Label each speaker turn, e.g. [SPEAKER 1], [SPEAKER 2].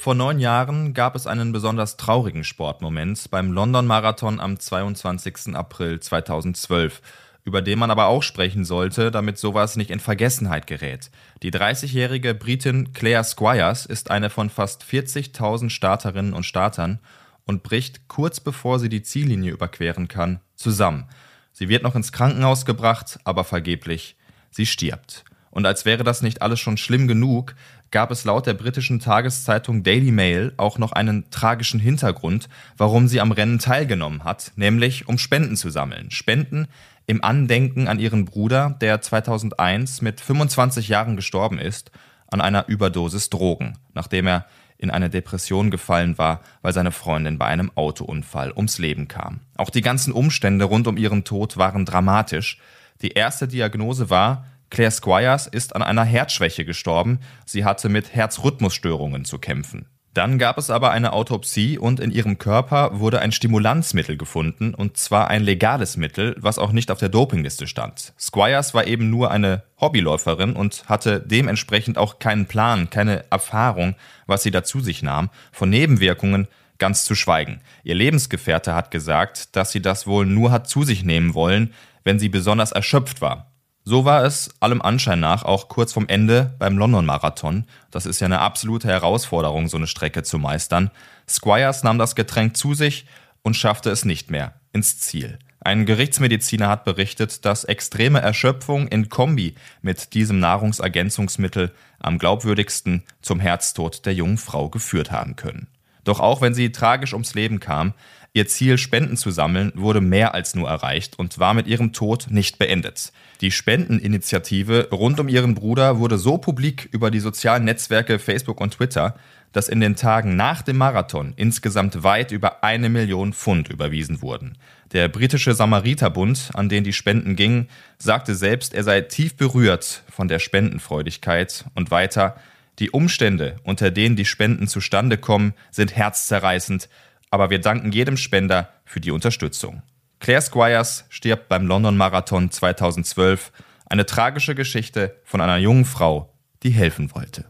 [SPEAKER 1] Vor neun Jahren gab es einen besonders traurigen Sportmoment beim London Marathon am 22. April 2012, über den man aber auch sprechen sollte, damit sowas nicht in Vergessenheit gerät. Die 30-jährige Britin Claire Squires ist eine von fast 40.000 Starterinnen und Startern und bricht kurz bevor sie die Ziellinie überqueren kann, zusammen. Sie wird noch ins Krankenhaus gebracht, aber vergeblich. Sie stirbt. Und als wäre das nicht alles schon schlimm genug, gab es laut der britischen Tageszeitung Daily Mail auch noch einen tragischen Hintergrund, warum sie am Rennen teilgenommen hat, nämlich um Spenden zu sammeln. Spenden im Andenken an ihren Bruder, der 2001 mit 25 Jahren gestorben ist, an einer Überdosis Drogen, nachdem er in eine Depression gefallen war, weil seine Freundin bei einem Autounfall ums Leben kam. Auch die ganzen Umstände rund um ihren Tod waren dramatisch. Die erste Diagnose war, Claire Squires ist an einer Herzschwäche gestorben. Sie hatte mit Herzrhythmusstörungen zu kämpfen. Dann gab es aber eine Autopsie und in ihrem Körper wurde ein Stimulanzmittel gefunden, und zwar ein legales Mittel, was auch nicht auf der Dopingliste stand. Squires war eben nur eine Hobbyläuferin und hatte dementsprechend auch keinen Plan, keine Erfahrung, was sie da zu sich nahm, von Nebenwirkungen ganz zu schweigen. Ihr Lebensgefährte hat gesagt, dass sie das wohl nur hat zu sich nehmen wollen, wenn sie besonders erschöpft war. So war es allem Anschein nach auch kurz vom Ende beim London-Marathon. Das ist ja eine absolute Herausforderung, so eine Strecke zu meistern. Squires nahm das Getränk zu sich und schaffte es nicht mehr ins Ziel. Ein Gerichtsmediziner hat berichtet, dass extreme Erschöpfung in Kombi mit diesem Nahrungsergänzungsmittel am glaubwürdigsten zum Herztod der jungen Frau geführt haben können. Doch auch wenn sie tragisch ums Leben kam, Ihr Ziel, Spenden zu sammeln, wurde mehr als nur erreicht und war mit ihrem Tod nicht beendet. Die Spendeninitiative rund um ihren Bruder wurde so publik über die sozialen Netzwerke Facebook und Twitter, dass in den Tagen nach dem Marathon insgesamt weit über eine Million Pfund überwiesen wurden. Der britische Samariterbund, an den die Spenden gingen, sagte selbst, er sei tief berührt von der Spendenfreudigkeit und weiter, die Umstände, unter denen die Spenden zustande kommen, sind herzzerreißend aber wir danken jedem Spender für die Unterstützung. Claire Squires stirbt beim London Marathon 2012, eine tragische Geschichte von einer jungen Frau, die helfen wollte.